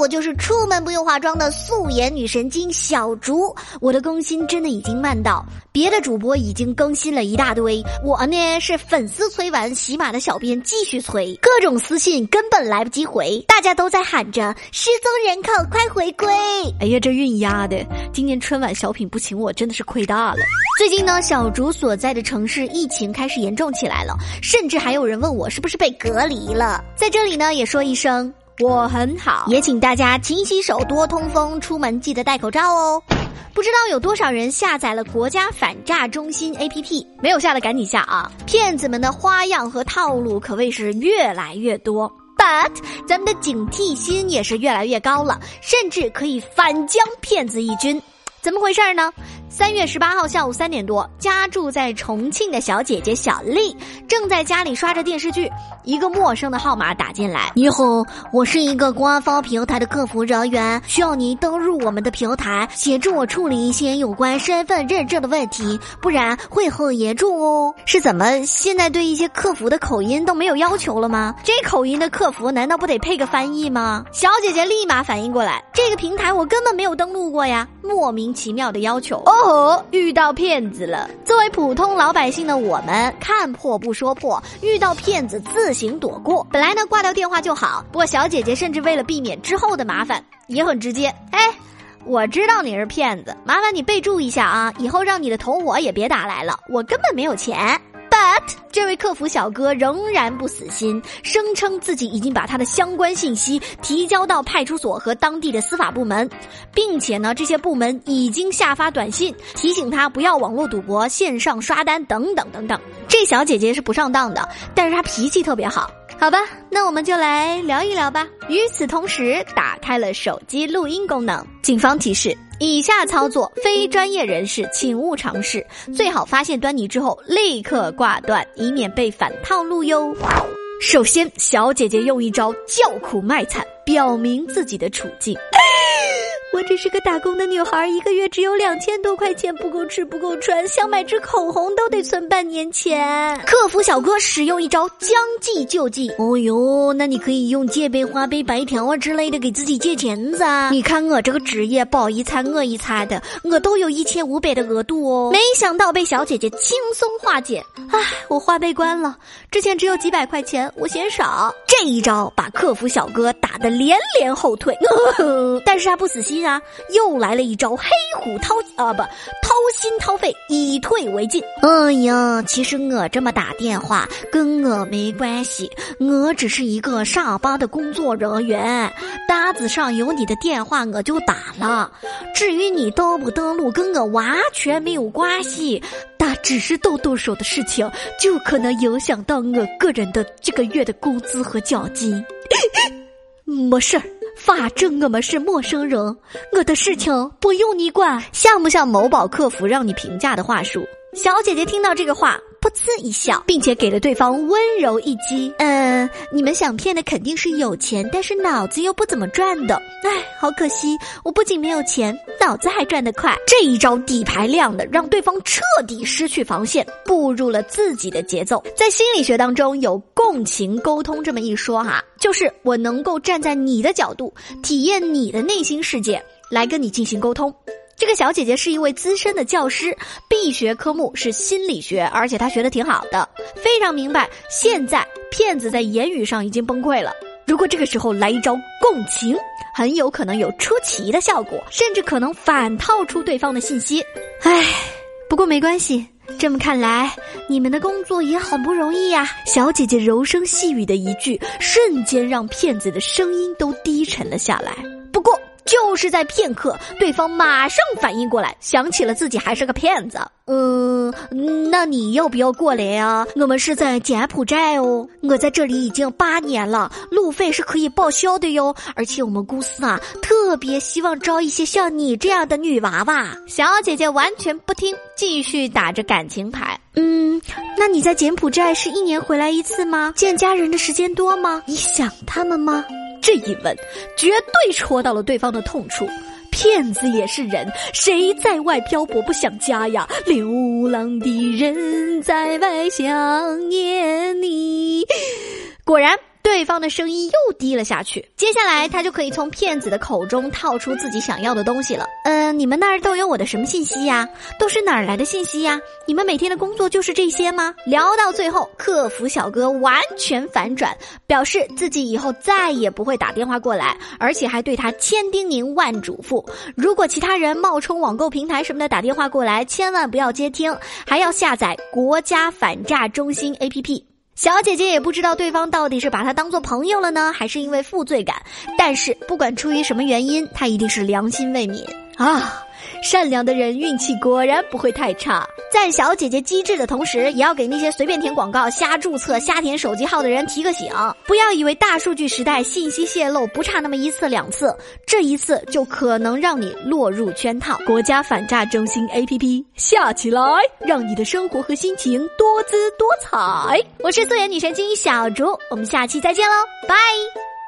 我就是出门不用化妆的素颜女神经小竹。我的更新真的已经慢到别的主播已经更新了一大堆，我呢是粉丝催完，喜马的小编继续催，各种私信根本来不及回，大家都在喊着失踪人口快回归。哎呀，这运压的，今年春晚小品不请我真的是亏大了。最近呢，小竹所在的城市疫情开始严重起来了，甚至还有人问我是不是被隔离了。在这里呢，也说一声。我很好，也请大家勤洗手、多通风，出门记得戴口罩哦。不知道有多少人下载了国家反诈中心 APP，没有下的赶紧下啊！骗子们的花样和套路可谓是越来越多，but 咱们的警惕心也是越来越高了，甚至可以反将骗子一军。怎么回事儿呢？三月十八号下午三点多，家住在重庆的小姐姐小丽正在家里刷着电视剧，一个陌生的号码打进来：“你好，我是一个官方平台的客服人员，需要您登录我们的平台，协助我处理一些有关身份认证的问题，不然会很严重哦。”是怎么现在对一些客服的口音都没有要求了吗？这口音的客服难道不得配个翻译吗？小姐姐立马反应过来，这个平台我根本没有登录过呀，莫名其妙的要求。哦，哦遇到骗子了！作为普通老百姓的我们，看破不说破，遇到骗子自行躲过。本来呢，挂掉电话就好。不过小姐姐甚至为了避免之后的麻烦，也很直接。哎，我知道你是骗子，麻烦你备注一下啊，以后让你的同伙也别打来了，我根本没有钱。But 这位客服小哥仍然不死心，声称自己已经把他的相关信息提交到派出所和当地的司法部门，并且呢，这些部门已经下发短信提醒他不要网络赌博、线上刷单等等等等。这小姐姐是不上当的，但是她脾气特别好。好吧，那我们就来聊一聊吧。与此同时，打开了手机录音功能。警方提示：以下操作非专业人士请勿尝试，最好发现端倪之后立刻挂断，以免被反套路哟。首先，小姐姐用一招叫苦卖惨，表明自己的处境。我只是个打工的女孩，一个月只有两千多块钱，不够吃不够穿，想买支口红都得存半年钱。客服小哥使用一招将计就计，哦哟，那你可以用借呗、花呗、白条啊之类的给自己借钱噻。你看我这个职业，饱一餐饿一餐的，我都有一千五百的额度哦。没想到被小姐姐轻松化解，唉，我花呗关了，之前只有几百块钱，我嫌少。这一招把客服小哥打得连连后退，但是他不死心。啊！又来了一招黑虎掏啊不掏心掏肺，以退为进。哎呀，其实我这么打电话跟我没关系，我只是一个上班的工作人员，单子上有你的电话我就打了。至于你登不登录，跟我完全没有关系，但只是动动手的事情，就可能影响到我个人的这个月的工资和奖金。没事儿。反正我们是陌生人，我的事情不用你管，像不像某宝客服让你评价的话术？小姐姐听到这个话。噗呲一笑，并且给了对方温柔一击。嗯，你们想骗的肯定是有钱，但是脑子又不怎么转的。唉，好可惜，我不仅没有钱，脑子还转得快。这一招底牌亮的，让对方彻底失去防线，步入了自己的节奏。在心理学当中有共情沟通这么一说哈，就是我能够站在你的角度，体验你的内心世界，来跟你进行沟通。这个小姐姐是一位资深的教师，必学科目是心理学，而且她学的挺好的，非常明白现在骗子在言语上已经崩溃了。如果这个时候来一招共情，很有可能有出奇的效果，甚至可能反套出对方的信息。唉，不过没关系，这么看来你们的工作也很不容易呀。小姐姐柔声细语的一句，瞬间让骗子的声音都低沉了下来。就是在片刻，对方马上反应过来，想起了自己还是个骗子。嗯，那你要不要过来啊？我们是在柬埔寨哦，我在这里已经八年了，路费是可以报销的哟。而且我们公司啊，特别希望招一些像你这样的女娃娃。小姐姐完全不听，继续打着感情牌。嗯，那你在柬埔寨是一年回来一次吗？见家人的时间多吗？你想他们吗？这一问，绝对戳到了对方的痛处。骗子也是人，谁在外漂泊不想家呀？流浪的人在外想念你。果然。对方的声音又低了下去。接下来，他就可以从骗子的口中套出自己想要的东西了。嗯，你们那儿都有我的什么信息呀？都是哪儿来的信息呀？你们每天的工作就是这些吗？聊到最后，客服小哥完全反转，表示自己以后再也不会打电话过来，而且还对他千叮咛万嘱咐：如果其他人冒充网购平台什么的打电话过来，千万不要接听，还要下载国家反诈中心 APP。小姐姐也不知道对方到底是把她当做朋友了呢，还是因为负罪感。但是不管出于什么原因，她一定是良心未泯啊。善良的人运气果然不会太差。在小姐姐机智的同时，也要给那些随便填广告、瞎注册、瞎填手机号的人提个醒：不要以为大数据时代信息泄露不差那么一次两次，这一次就可能让你落入圈套。国家反诈中心 APP 下起来，让你的生活和心情多姿多彩。我是素颜女神经小竹，我们下期再见喽，拜。